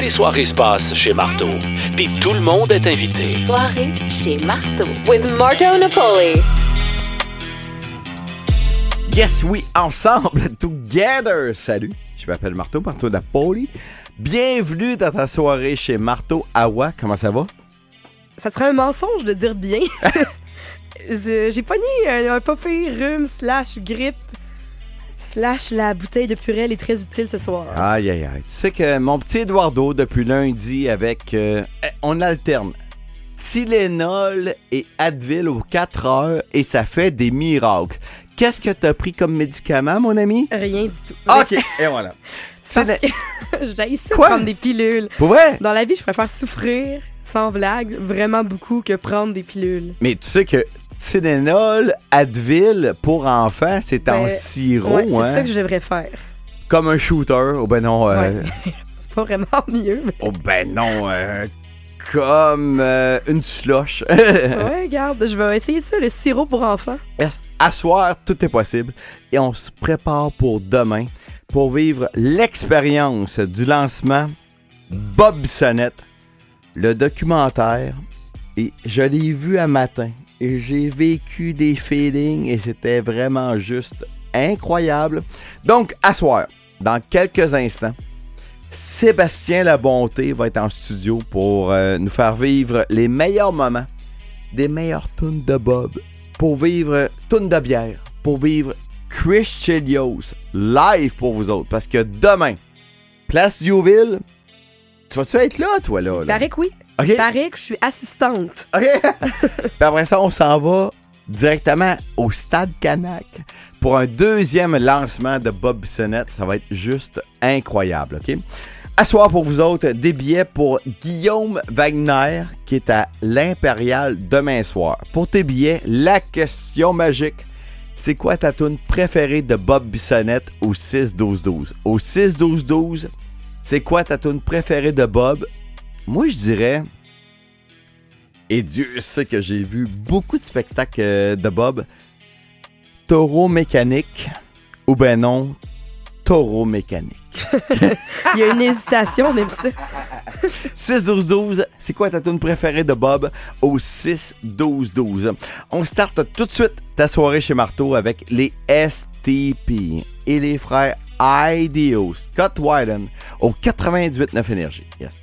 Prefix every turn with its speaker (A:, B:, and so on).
A: tes soirées se passent chez Marteau. Puis tout le monde est invité.
B: Soirée chez Marteau with Marto Napoli.
C: Yes, oui, ensemble, together. Salut, je m'appelle Marteau, Marteau Napoli. Bienvenue dans ta soirée chez Marteau Awa. Comment ça va?
D: Ça serait un mensonge de dire bien. J'ai pogné un, un pas pire rhume slash grippe slash la bouteille de purée est très utile ce soir.
C: Aïe, aïe, aïe. Tu sais que mon petit Eduardo, depuis lundi, avec... euh, eh, on alterne Tylenol et Advil aux 4 heures et ça fait des miracles. Qu'est-ce que t'as pris comme médicament, mon ami?
D: Rien du tout.
C: OK, et voilà.
D: Parce que j'ai ça
C: Quoi?
D: prendre des pilules.
C: Pour vrai?
D: Dans la vie, je préfère souffrir, sans blague, vraiment beaucoup que prendre des pilules.
C: Mais tu sais que Tylenol, Advil pour enfants, c'est en
D: Ben,
C: sirop,
D: Ouais, c'est
C: hein?
D: ça que je devrais faire.
C: Comme un shooter. Oh ben non. euh,
D: Ouais. c'est pas vraiment mieux, mais.
C: Oh ben non. euh, comme euh, une slush.
D: Ouais, regarde, je vais essayer ça, le sirop pour enfants.
C: À soir, tout est possible. Et on se prépare pour demain pour vivre l'expérience du lancement Bob Bissonnette, le documentaire. Je l'ai vu un matin et j'ai vécu des feelings et c'était vraiment juste incroyable. Donc, à soir, dans quelques instants, Sébastien La Bonté va être en studio pour euh, nous faire vivre les meilleurs moments des meilleures tunes de Bob pour vivre tunes de bière, pour vivre Chris Chelios live pour vous autres. Parce que demain, Place Diouville, tu vas-tu être là, toi, là? là?
D: Que oui.
C: OK?
D: Paraît que je suis assistante.
C: OK? Puis après ça, on s'en va directement au Stade Canac pour un deuxième lancement de Bob Bissonnette. Ça va être juste incroyable, OK? À soir pour vous autres, des billets pour Guillaume Wagner qui est à l'Impérial demain soir. Pour tes billets, la question magique. C'est quoi ta tune préférée de Bob Bissonnette au 6-12-12? Au 6-12-12, c'est quoi ta tune préférée de Bob? Moi, je dirais... Et Dieu sait que j'ai vu beaucoup de spectacles euh, de Bob. Taureau mécanique ou ben non, taureau mécanique.
D: Il y a une hésitation, on aime ça.
C: 6-12-12, c'est quoi ta tune préférée de Bob? Au 6-12-12? On starte tout de suite ta soirée chez Marteau avec les STP et les frères IDO, Scott Wyden au 98.9 Énergie. Yes.